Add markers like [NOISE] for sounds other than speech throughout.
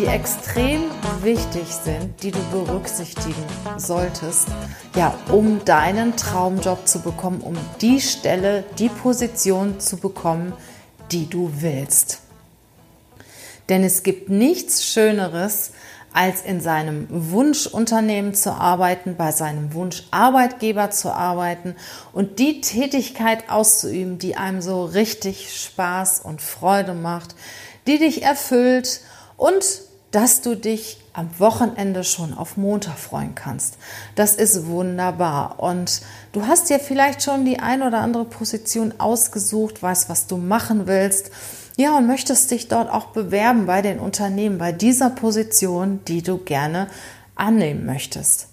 die extrem wichtig sind, die du berücksichtigen solltest, ja, um deinen Traumjob zu bekommen, um die Stelle, die Position zu bekommen, die du willst. Denn es gibt nichts Schöneres, als in seinem Wunschunternehmen zu arbeiten, bei seinem Wunscharbeitgeber zu arbeiten und die Tätigkeit auszuüben, die einem so richtig Spaß und Freude macht, die dich erfüllt und dass du dich am Wochenende schon auf Montag freuen kannst. Das ist wunderbar. Und du hast dir vielleicht schon die ein oder andere Position ausgesucht, weißt, was du machen willst ja, und möchtest dich dort auch bewerben bei den Unternehmen, bei dieser Position, die du gerne annehmen möchtest.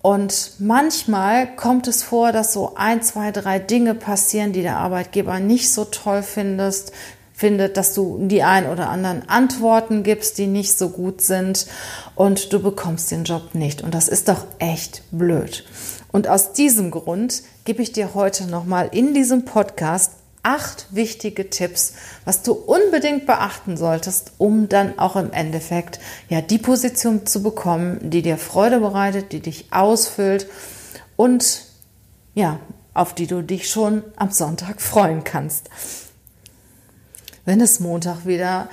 Und manchmal kommt es vor, dass so ein, zwei, drei Dinge passieren, die der Arbeitgeber nicht so toll findest, findet, dass du die ein oder anderen Antworten gibst, die nicht so gut sind und du bekommst den Job nicht. Und das ist doch echt blöd. Und aus diesem Grund gebe ich dir heute nochmal in diesem Podcast acht wichtige Tipps, was du unbedingt beachten solltest, um dann auch im Endeffekt ja die Position zu bekommen, die dir Freude bereitet, die dich ausfüllt und ja, auf die du dich schon am Sonntag freuen kannst, wenn es Montag wieder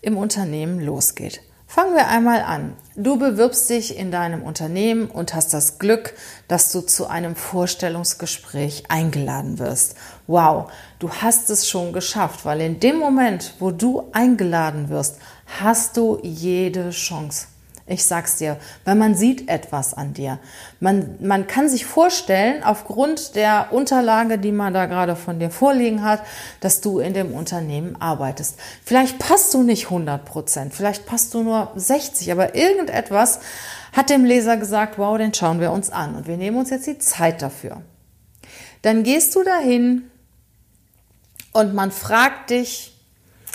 im Unternehmen losgeht. Fangen wir einmal an. Du bewirbst dich in deinem Unternehmen und hast das Glück, dass du zu einem Vorstellungsgespräch eingeladen wirst. Wow, du hast es schon geschafft, weil in dem Moment, wo du eingeladen wirst, hast du jede Chance. Ich sag's dir, weil man sieht etwas an dir. Man, man kann sich vorstellen, aufgrund der Unterlage, die man da gerade von dir vorliegen hat, dass du in dem Unternehmen arbeitest. Vielleicht passt du nicht 100 Prozent, vielleicht passt du nur 60, aber irgendetwas hat dem Leser gesagt, wow, den schauen wir uns an und wir nehmen uns jetzt die Zeit dafür. Dann gehst du dahin und man fragt dich,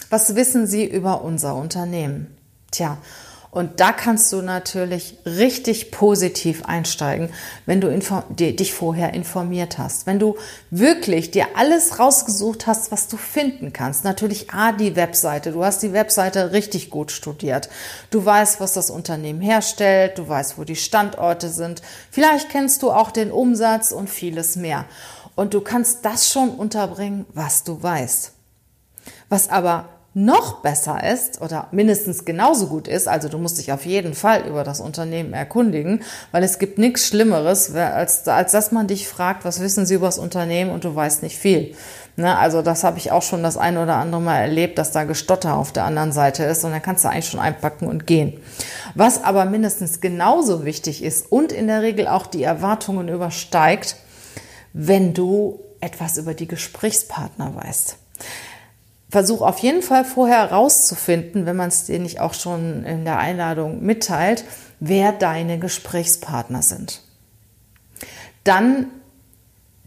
was wissen Sie über unser Unternehmen? Tja, und da kannst du natürlich richtig positiv einsteigen, wenn du dich vorher informiert hast. Wenn du wirklich dir alles rausgesucht hast, was du finden kannst. Natürlich A, die Webseite. Du hast die Webseite richtig gut studiert. Du weißt, was das Unternehmen herstellt. Du weißt, wo die Standorte sind. Vielleicht kennst du auch den Umsatz und vieles mehr. Und du kannst das schon unterbringen, was du weißt. Was aber noch besser ist oder mindestens genauso gut ist, also du musst dich auf jeden Fall über das Unternehmen erkundigen, weil es gibt nichts Schlimmeres, als, als dass man dich fragt, was wissen Sie über das Unternehmen und du weißt nicht viel. Ne, also das habe ich auch schon das ein oder andere Mal erlebt, dass da Gestotter auf der anderen Seite ist und dann kannst du eigentlich schon einpacken und gehen. Was aber mindestens genauso wichtig ist und in der Regel auch die Erwartungen übersteigt, wenn du etwas über die Gesprächspartner weißt versuch auf jeden Fall vorher herauszufinden, wenn man es dir nicht auch schon in der Einladung mitteilt, wer deine Gesprächspartner sind. Dann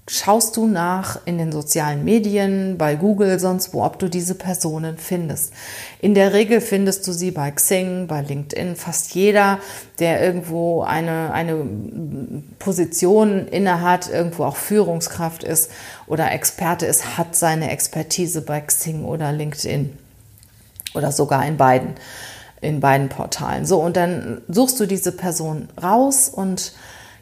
schaust du nach in den sozialen Medien, bei Google, sonst wo, ob du diese Personen findest. In der Regel findest du sie bei Xing, bei LinkedIn. Fast jeder, der irgendwo eine, eine Position innehat, irgendwo auch Führungskraft ist oder Experte ist, hat seine Expertise bei Xing oder LinkedIn oder sogar in beiden, in beiden Portalen. So, und dann suchst du diese Person raus und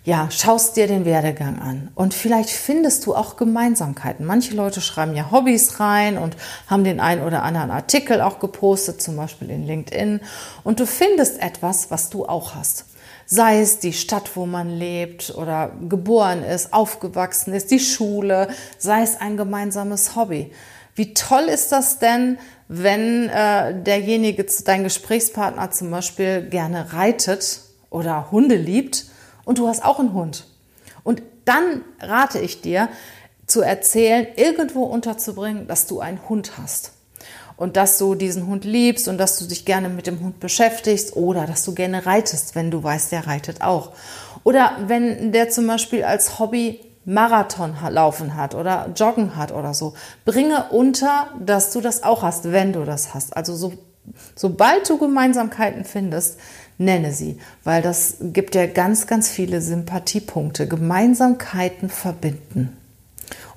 ja, schaust dir den Werdegang an und vielleicht findest du auch Gemeinsamkeiten. Manche Leute schreiben ja Hobbys rein und haben den einen oder anderen Artikel auch gepostet, zum Beispiel in LinkedIn. Und du findest etwas, was du auch hast. Sei es die Stadt, wo man lebt oder geboren ist, aufgewachsen ist, die Schule, sei es ein gemeinsames Hobby. Wie toll ist das denn, wenn äh, derjenige, dein Gesprächspartner zum Beispiel gerne reitet oder Hunde liebt und du hast auch einen Hund. Und dann rate ich dir, zu erzählen, irgendwo unterzubringen, dass du einen Hund hast. und dass du diesen Hund liebst und dass du dich gerne mit dem Hund beschäftigst oder dass du gerne reitest, wenn du weißt, der reitet auch. Oder wenn der zum Beispiel als Hobby Marathon laufen hat oder joggen hat oder so. Bringe unter, dass du das auch hast, wenn du das hast. Also so, sobald du Gemeinsamkeiten findest, nenne sie, weil das gibt ja ganz, ganz viele Sympathiepunkte. Gemeinsamkeiten verbinden.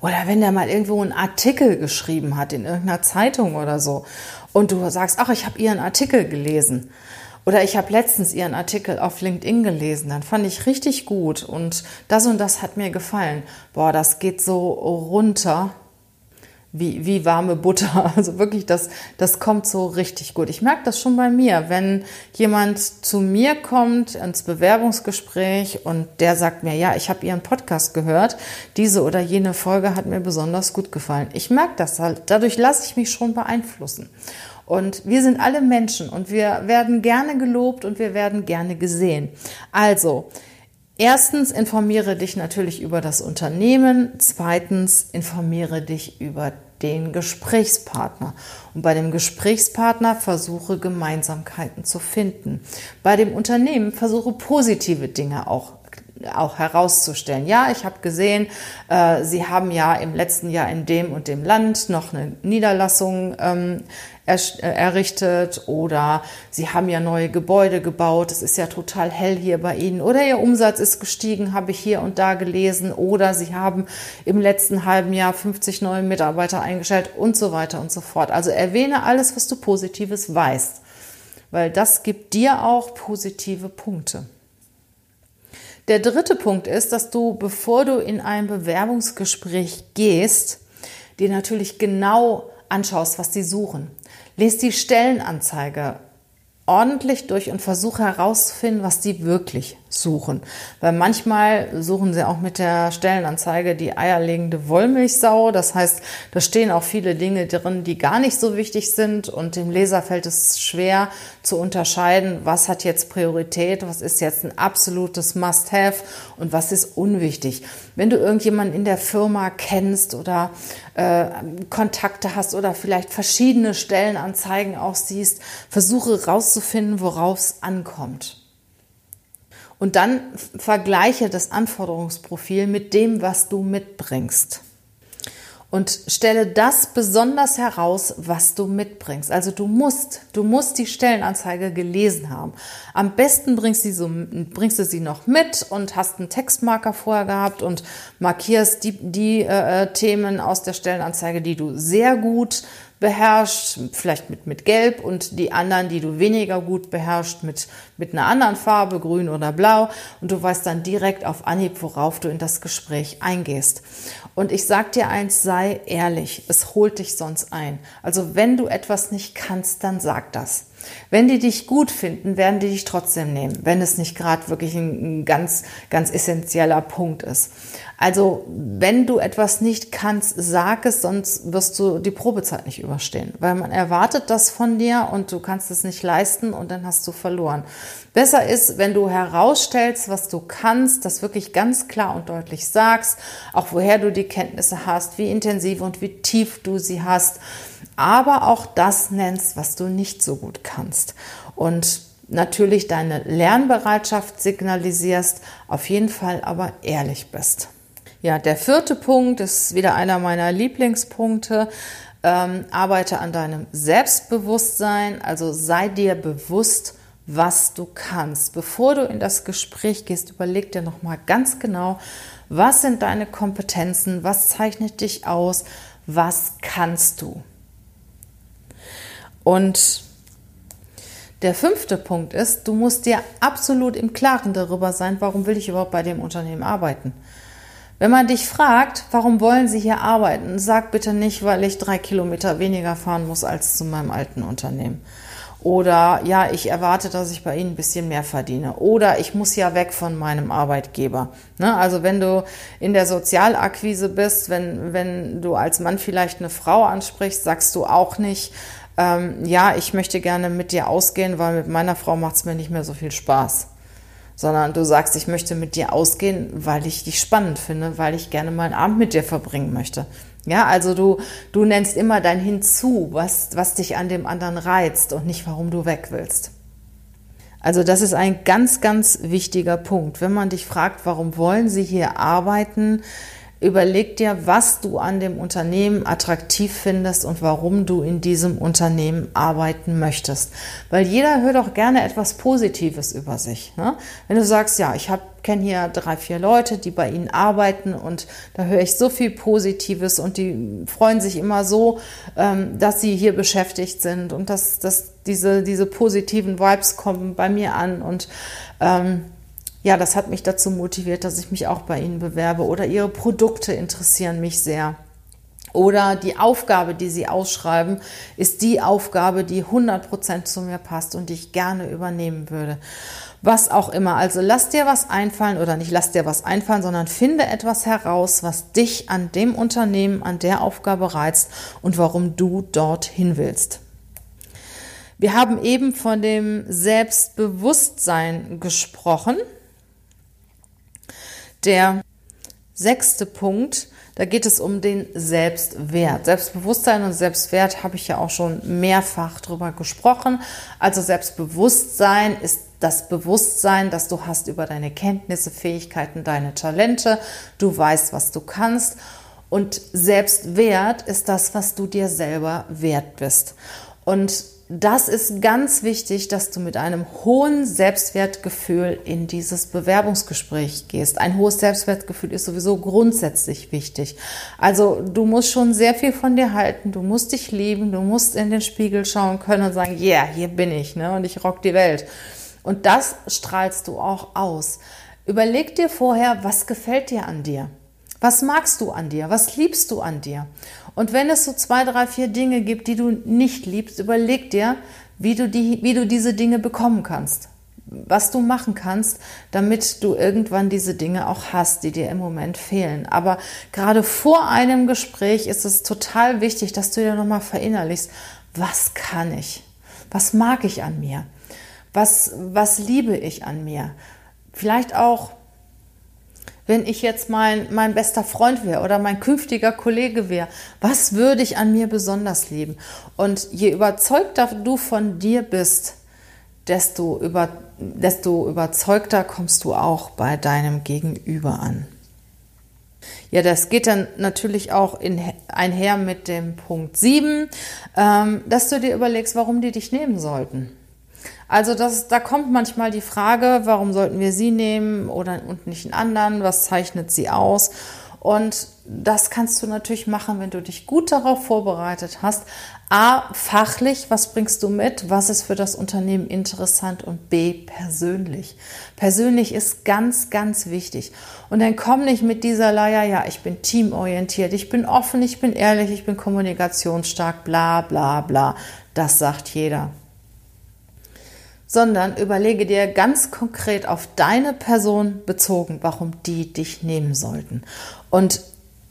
Oder wenn der mal irgendwo einen Artikel geschrieben hat in irgendeiner Zeitung oder so und du sagst, ach, ich habe ihren Artikel gelesen. Oder ich habe letztens ihren Artikel auf LinkedIn gelesen, dann fand ich richtig gut und das und das hat mir gefallen. Boah, das geht so runter wie, wie warme Butter. [LAUGHS] Also wirklich, das, das kommt so richtig gut. Ich merke das schon bei mir, wenn jemand zu mir kommt ins Bewerbungsgespräch und der sagt mir, ja, ich habe Ihren Podcast gehört, diese oder jene Folge hat mir besonders gut gefallen. Ich merke das halt, dadurch lasse ich mich schon beeinflussen. Und wir sind alle Menschen und wir werden gerne gelobt und wir werden gerne gesehen. Also, Erstens informiere dich natürlich über das Unternehmen. Zweitens informiere dich über den Gesprächspartner. Und bei dem Gesprächspartner versuche Gemeinsamkeiten zu finden. Bei dem Unternehmen versuche positive Dinge auch auch herauszustellen. Ja, ich habe gesehen, äh, Sie haben ja im letzten Jahr in dem und dem Land noch eine Niederlassung ähm, errichtet oder Sie haben ja neue Gebäude gebaut. Es ist ja total hell hier bei Ihnen oder Ihr Umsatz ist gestiegen, habe ich hier und da gelesen oder Sie haben im letzten halben Jahr 50 neue Mitarbeiter eingestellt und so weiter und so fort. Also erwähne alles, was du Positives weißt, weil das gibt dir auch positive Punkte. Der dritte Punkt ist, dass du, bevor du in ein Bewerbungsgespräch gehst, dir natürlich genau anschaust, was sie suchen. Lest die Stellenanzeige ordentlich durch und versuche herauszufinden, was die wirklich suchen. Weil manchmal suchen sie auch mit der Stellenanzeige die eierlegende Wollmilchsau. Das heißt, da stehen auch viele Dinge drin, die gar nicht so wichtig sind und dem Leser fällt es schwer zu unterscheiden, was hat jetzt Priorität, was ist jetzt ein absolutes Must-Have und was ist unwichtig. Wenn du irgendjemanden in der Firma kennst oder äh, Kontakte hast oder vielleicht verschiedene Stellenanzeigen auch siehst, versuche rauszufinden, worauf es ankommt. Und dann vergleiche das Anforderungsprofil mit dem, was du mitbringst und stelle das besonders heraus, was du mitbringst. Also du musst, du musst die Stellenanzeige gelesen haben. Am besten bringst, du so, bringst du sie noch mit und hast einen Textmarker vorher gehabt und markierst die, die äh, Themen aus der Stellenanzeige, die du sehr gut beherrscht, vielleicht mit, mit Gelb und die anderen, die du weniger gut beherrscht, mit, mit einer anderen Farbe, grün oder blau. Und du weißt dann direkt auf Anhieb, worauf du in das Gespräch eingehst. Und ich sag dir eins, sei ehrlich, es holt dich sonst ein. Also wenn du etwas nicht kannst, dann sag das. Wenn die dich gut finden, werden die dich trotzdem nehmen, wenn es nicht gerade wirklich ein, ganz, ganz essentieller Punkt ist. Also, wenn du etwas nicht kannst, sag es, sonst wirst du die Probezeit nicht überstehen, weil man erwartet das von dir und du kannst es nicht leisten und dann hast du verloren. Besser ist, wenn du herausstellst, was du kannst, das wirklich ganz klar und deutlich sagst, auch woher du die Kenntnisse hast, wie intensiv und wie tief du sie hast, aber auch das nennst, was du nicht so gut kannst. Und natürlich deine Lernbereitschaft signalisierst, auf jeden Fall aber ehrlich bist. Ja, der vierte Punkt ist wieder einer meiner Lieblingspunkte. Ähm, arbeite an deinem Selbstbewusstsein, also sei dir bewusst, was du kannst. Bevor du in das Gespräch gehst, überleg dir nochmal ganz genau, was sind deine Kompetenzen, was zeichnet dich aus, was kannst du. Und der fünfte Punkt ist, du musst dir absolut im Klaren darüber sein, warum will ich überhaupt bei dem Unternehmen arbeiten. Wenn man dich fragt, warum wollen Sie hier arbeiten, sag bitte nicht, weil ich drei Kilometer weniger fahren muss als zu meinem alten Unternehmen. Oder ja, ich erwarte, dass ich bei Ihnen ein bisschen mehr verdiene. Oder ich muss ja weg von meinem Arbeitgeber. Ne? Also wenn du in der Sozialakquise bist, wenn, wenn du als Mann vielleicht eine Frau ansprichst, sagst du auch nicht, ähm, ja, ich möchte gerne mit dir ausgehen, weil mit meiner Frau macht es mir nicht mehr so viel Spaß sondern du sagst, ich möchte mit dir ausgehen, weil ich dich spannend finde, weil ich gerne mal einen Abend mit dir verbringen möchte. Ja, also du, du nennst immer dein Hinzu, was, was dich an dem anderen reizt und nicht, warum du weg willst. Also das ist ein ganz, ganz wichtiger Punkt. Wenn man dich fragt, warum wollen Sie hier arbeiten, Überleg dir, was du an dem Unternehmen attraktiv findest und warum du in diesem Unternehmen arbeiten möchtest. Weil jeder hört auch gerne etwas Positives über sich. Ne? Wenn du sagst, ja, ich kenne hier drei, vier Leute, die bei ihnen arbeiten und da höre ich so viel Positives und die freuen sich immer so, ähm, dass sie hier beschäftigt sind und dass, dass diese, diese positiven Vibes kommen bei mir an und ähm, ja, das hat mich dazu motiviert, dass ich mich auch bei Ihnen bewerbe oder Ihre Produkte interessieren mich sehr. Oder die Aufgabe, die Sie ausschreiben, ist die Aufgabe, die 100% zu mir passt und die ich gerne übernehmen würde. Was auch immer. Also lass dir was einfallen oder nicht lass dir was einfallen, sondern finde etwas heraus, was dich an dem Unternehmen, an der Aufgabe reizt und warum du dorthin willst. Wir haben eben von dem Selbstbewusstsein gesprochen. Der sechste Punkt, da geht es um den Selbstwert. Selbstbewusstsein und Selbstwert habe ich ja auch schon mehrfach drüber gesprochen. Also Selbstbewusstsein ist das Bewusstsein, das du hast über deine Kenntnisse, Fähigkeiten, deine Talente. Du weißt, was du kannst. Und Selbstwert ist das, was du dir selber wert bist. Und das ist ganz wichtig, dass du mit einem hohen Selbstwertgefühl in dieses Bewerbungsgespräch gehst. Ein hohes Selbstwertgefühl ist sowieso grundsätzlich wichtig. Also du musst schon sehr viel von dir halten, du musst dich lieben, du musst in den Spiegel schauen können und sagen, ja, yeah, hier bin ich ne, und ich rock die Welt. Und das strahlst du auch aus. Überleg dir vorher, was gefällt dir an dir? Was magst du an dir? Was liebst du an dir? Und wenn es so zwei, drei, vier Dinge gibt, die du nicht liebst, überleg dir, wie du, die, wie du diese Dinge bekommen kannst. Was du machen kannst, damit du irgendwann diese Dinge auch hast, die dir im Moment fehlen. Aber gerade vor einem Gespräch ist es total wichtig, dass du dir nochmal verinnerlichst, was kann ich? Was mag ich an mir? Was, was liebe ich an mir? Vielleicht auch, wenn ich jetzt mein, mein bester Freund wäre oder mein künftiger Kollege wäre? Was würde ich an mir besonders lieben? Und je überzeugter du von dir bist, desto, über, desto überzeugter kommst du auch bei deinem Gegenüber an. Ja, das geht dann natürlich auch in, einher mit dem Punkt 7, ähm, dass du dir überlegst, warum die dich nehmen sollten. Also das, da kommt manchmal die Frage, warum sollten wir sie nehmen oder und nicht einen anderen? Was zeichnet sie aus? Und das kannst du natürlich machen, wenn du dich gut darauf vorbereitet hast. A, fachlich, was bringst du mit? Was ist für das Unternehmen interessant? Und B, persönlich. Persönlich ist ganz, ganz wichtig. Und dann komm nicht mit dieser Leier, ja, ich bin teamorientiert, ich bin offen, ich bin ehrlich, ich bin kommunikationsstark, bla, bla, bla. Das sagt jeder sondern überlege dir ganz konkret auf deine Person bezogen, warum die dich nehmen sollten. Und,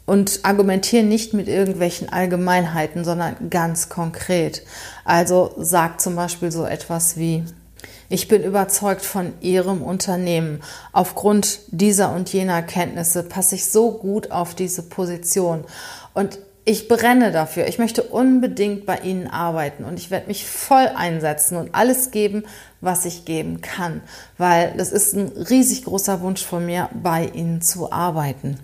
und argumentiere nicht mit irgendwelchen Allgemeinheiten, sondern ganz konkret. Also sag zum Beispiel so etwas wie, ich bin überzeugt von Ihrem Unternehmen. Aufgrund dieser und jener Kenntnisse passe ich so gut auf diese Position. Und ich brenne dafür. Ich möchte unbedingt bei Ihnen arbeiten und ich werde mich voll einsetzen und alles geben, was ich geben kann, weil das ist ein riesig großer Wunsch von mir, bei Ihnen zu arbeiten.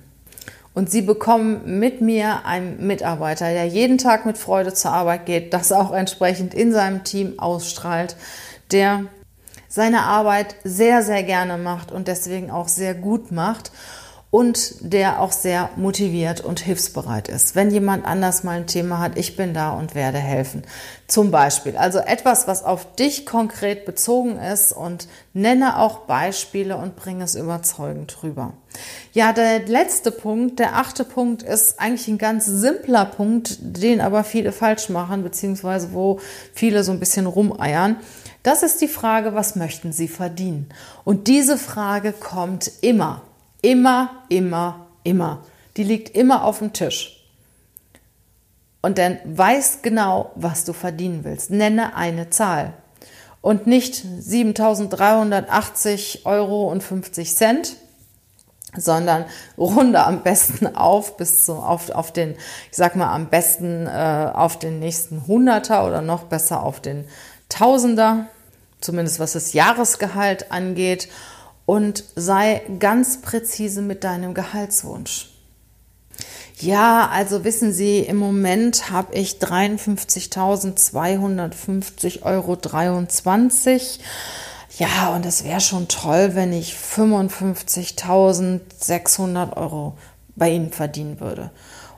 Und Sie bekommen mit mir einen Mitarbeiter, der jeden Tag mit Freude zur Arbeit geht, das auch entsprechend in seinem Team ausstrahlt, der seine Arbeit sehr, sehr gerne macht und deswegen auch sehr gut macht und der auch sehr motiviert und hilfsbereit ist. Wenn jemand anders mal ein Thema hat, ich bin da und werde helfen. Zum Beispiel. Also etwas, was auf dich konkret bezogen ist und nenne auch Beispiele und bringe es überzeugend rüber. Ja, der letzte Punkt, der achte Punkt ist eigentlich ein ganz simpler Punkt, den aber viele falsch machen, beziehungsweise wo viele so ein bisschen rumeiern. Das ist die Frage, was möchten Sie verdienen? Und diese Frage kommt immer. Immer, immer, immer. Die liegt immer auf dem Tisch. Und dann weiß genau, was du verdienen willst. Nenne eine Zahl. Und nicht 7.380 Euro und 50 Cent, sondern runde am besten auf bis zu, auf, auf den, ich sag mal, am besten äh, auf den nächsten Hunderter oder noch besser auf den Tausender, zumindest was das Jahresgehalt angeht und sei ganz präzise mit deinem Gehaltswunsch. Ja, also wissen Sie, im Moment habe ich 53.250,23 Euro. Ja, und es wäre schon toll, wenn ich 55.600 Euro bei Ihnen verdienen würde.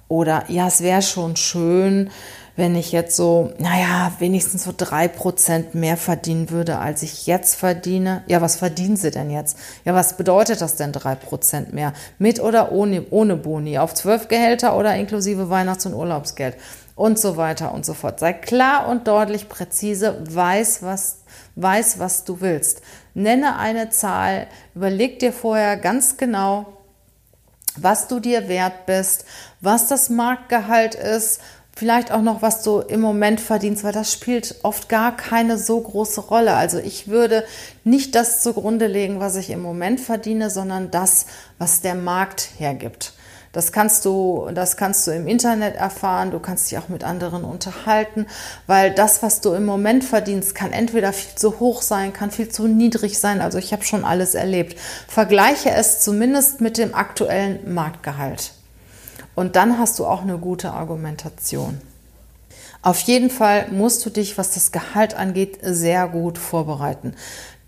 Oder ja, es wäre schon schön, wenn ich jetzt so, naja, wenigstens so drei Prozent mehr verdienen würde, als ich jetzt verdiene. Ja, was verdienen Sie denn jetzt? Ja, was bedeutet das denn drei Prozent mehr? Mit oder ohne, ohne Boni? Auf zwölf Gehälter oder inklusive Weihnachts- und Urlaubsgeld? Und so weiter und so fort. Sei klar und deutlich präzise, weiß, was, weiß, was du willst. Nenne eine Zahl, überleg dir vorher ganz genau, was du dir wert bist, was das Marktgehalt ist, vielleicht auch noch, was du im Moment verdienst, weil das spielt oft gar keine so große Rolle. Also ich würde nicht das zugrunde legen, was ich im Moment verdiene, sondern das, was der Markt hergibt. Das kannst du, das kannst du im Internet erfahren. Du kannst dich auch mit anderen unterhalten, weil das, was du im Moment verdienst, kann entweder viel zu hoch sein, kann viel zu niedrig sein. Also ich habe schon alles erlebt. Vergleiche es zumindest mit dem aktuellen Marktgehalt. Und dann hast du auch eine gute Argumentation. Auf jeden Fall musst du dich, was das Gehalt angeht, sehr gut vorbereiten.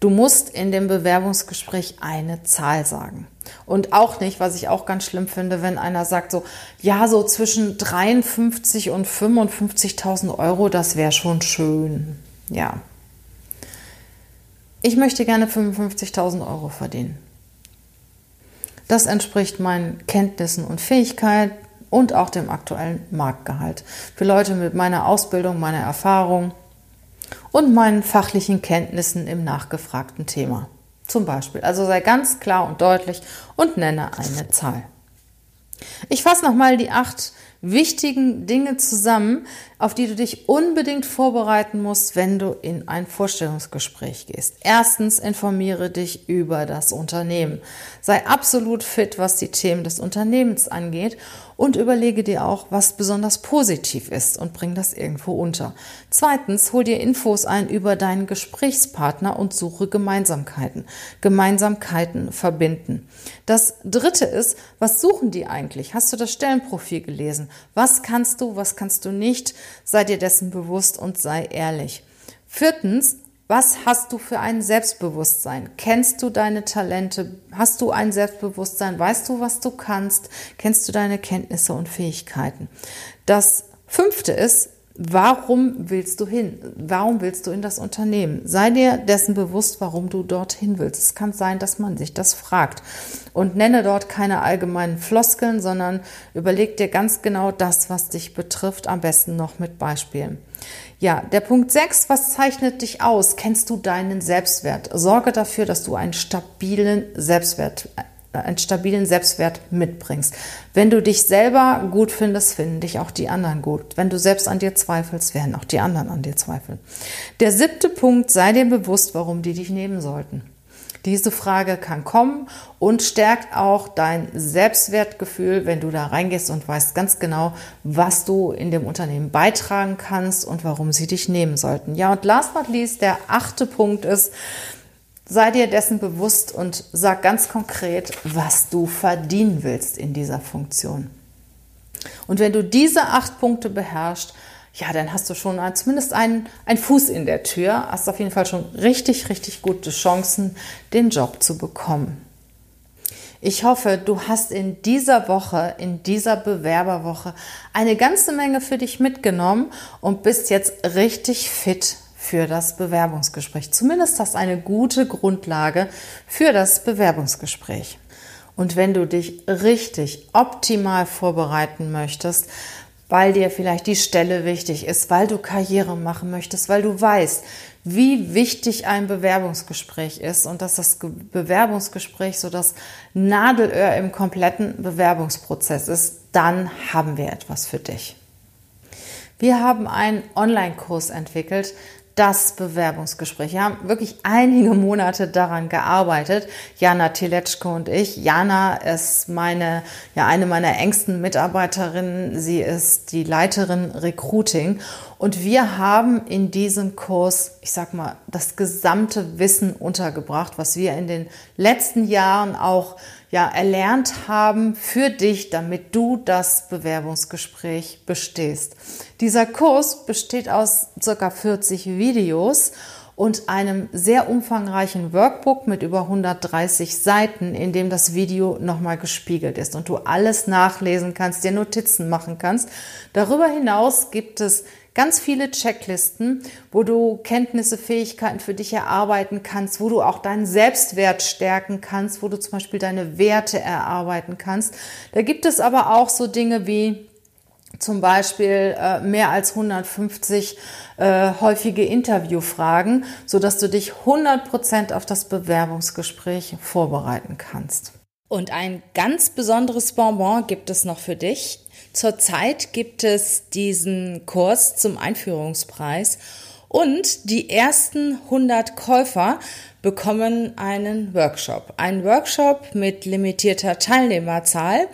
Du musst in dem Bewerbungsgespräch eine Zahl sagen. Und auch nicht, was ich auch ganz schlimm finde, wenn einer sagt so, ja, so zwischen 53 und 55.000 Euro, das wäre schon schön. Ja. Ich möchte gerne 55.000 Euro verdienen. Das entspricht meinen Kenntnissen und Fähigkeiten und auch dem aktuellen Marktgehalt. Für Leute mit meiner Ausbildung, meiner Erfahrung und meinen fachlichen Kenntnissen im nachgefragten Thema. Zum Beispiel. Also sei ganz klar und deutlich und nenne eine Zahl. Ich fasse nochmal die acht wichtigen Dinge zusammen, auf die du dich unbedingt vorbereiten musst, wenn du in ein Vorstellungsgespräch gehst. Erstens, informiere dich über das Unternehmen. Sei absolut fit, was die Themen des Unternehmens angeht und überlege dir auch, was besonders positiv ist und bring das irgendwo unter. Zweitens, hol dir Infos ein über deinen Gesprächspartner und suche Gemeinsamkeiten. Gemeinsamkeiten verbinden. Das dritte ist, was suchen die eigentlich? Hast du das Stellenprofil gelesen? Was kannst du, was kannst du nicht? Sei dir dessen bewusst und sei ehrlich. Viertens, was hast du für ein Selbstbewusstsein? Kennst du deine Talente? Hast du ein Selbstbewusstsein? Weißt du, was du kannst? Kennst du deine Kenntnisse und Fähigkeiten? Das fünfte ist, warum willst du hin? Warum willst du in das Unternehmen? Sei dir dessen bewusst, warum du dorthin willst. Es kann sein, dass man sich das fragt. Und nenne dort keine allgemeinen Floskeln, sondern überleg dir ganz genau das, was dich betrifft, am besten noch mit Beispielen. Ja, der Punkt 6, was zeichnet dich aus? Kennst du deinen Selbstwert? Sorge dafür, dass du einen stabilen Selbstwert einen stabilen Selbstwert mitbringst. Wenn du dich selber gut findest, finden dich auch die anderen gut. Wenn du selbst an dir zweifelst, werden auch die anderen an dir zweifeln. Der siebte Punkt, sei dir bewusst, warum die dich nehmen sollten. Diese Frage kann kommen und stärkt auch dein Selbstwertgefühl, wenn du da reingehst und weißt ganz genau, was du in dem Unternehmen beitragen kannst und warum sie dich nehmen sollten. Ja, und last but least, der achte Punkt ist, sei dir dessen bewusst und sag ganz konkret, was du verdienen willst in dieser Funktion. Und wenn du diese acht Punkte beherrschst, ja, dann hast du schon zumindest einen, einen Fuß in der Tür, hast auf jeden Fall schon richtig, richtig gute Chancen, den Job zu bekommen. Ich hoffe, du hast in dieser Woche, in dieser Bewerberwoche eine ganze Menge für dich mitgenommen und bist jetzt richtig fit für das Bewerbungsgespräch. Zumindest hast eine gute Grundlage für das Bewerbungsgespräch. Und wenn du dich richtig optimal vorbereiten möchtest, weil dir vielleicht die Stelle wichtig ist, weil du Karriere machen möchtest, weil du weißt, wie wichtig ein Bewerbungsgespräch ist und dass das Bewerbungsgespräch so das Nadelöhr im kompletten Bewerbungsprozess ist, dann haben wir etwas für dich. Wir haben einen Online-Kurs entwickelt, das Bewerbungsgespräch. Wir haben wirklich einige Monate daran gearbeitet. Jana Teletschko und ich. Jana ist meine, ja, eine meiner engsten Mitarbeiterinnen. Sie ist die Leiterin Recruiting. Und wir haben in diesem Kurs, ich sag mal, das gesamte Wissen untergebracht, was wir in den letzten Jahren auch ja, erlernt haben für dich, damit du das Bewerbungsgespräch bestehst. Dieser Kurs besteht aus circa 40 Videos und einem sehr umfangreichen Workbook mit über 130 Seiten, in dem das Video nochmal gespiegelt ist und du alles nachlesen kannst, dir Notizen machen kannst. Darüber hinaus gibt es ganz viele Checklisten, wo du Kenntnisse, Fähigkeiten für dich erarbeiten kannst, wo du auch deinen Selbstwert stärken kannst, wo du zum Beispiel deine Werte erarbeiten kannst. Da gibt es aber auch so Dinge wie zum Beispiel äh, mehr als 150 äh, häufige Interviewfragen, so dass du dich 100 Prozent auf das Bewerbungsgespräch vorbereiten kannst. Und ein ganz besonderes Bonbon gibt es noch für dich. Zurzeit gibt es diesen Kurs zum Einführungspreis und die ersten 100 Käufer bekommen einen Workshop. Ein Workshop mit limitierter Teilnehmerzahl,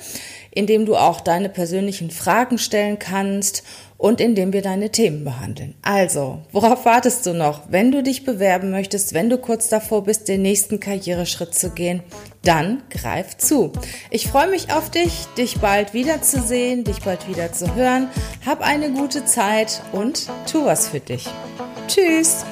in dem du auch deine persönlichen Fragen stellen kannst und indem wir deine Themen behandeln. Also, worauf wartest du noch? Wenn du dich bewerben möchtest, wenn du kurz davor bist, den nächsten Karriereschritt zu gehen, dann greif zu. Ich freue mich auf dich, dich bald wiederzusehen, dich bald wieder zu hören. Hab eine gute Zeit und tu was für dich. Tschüss!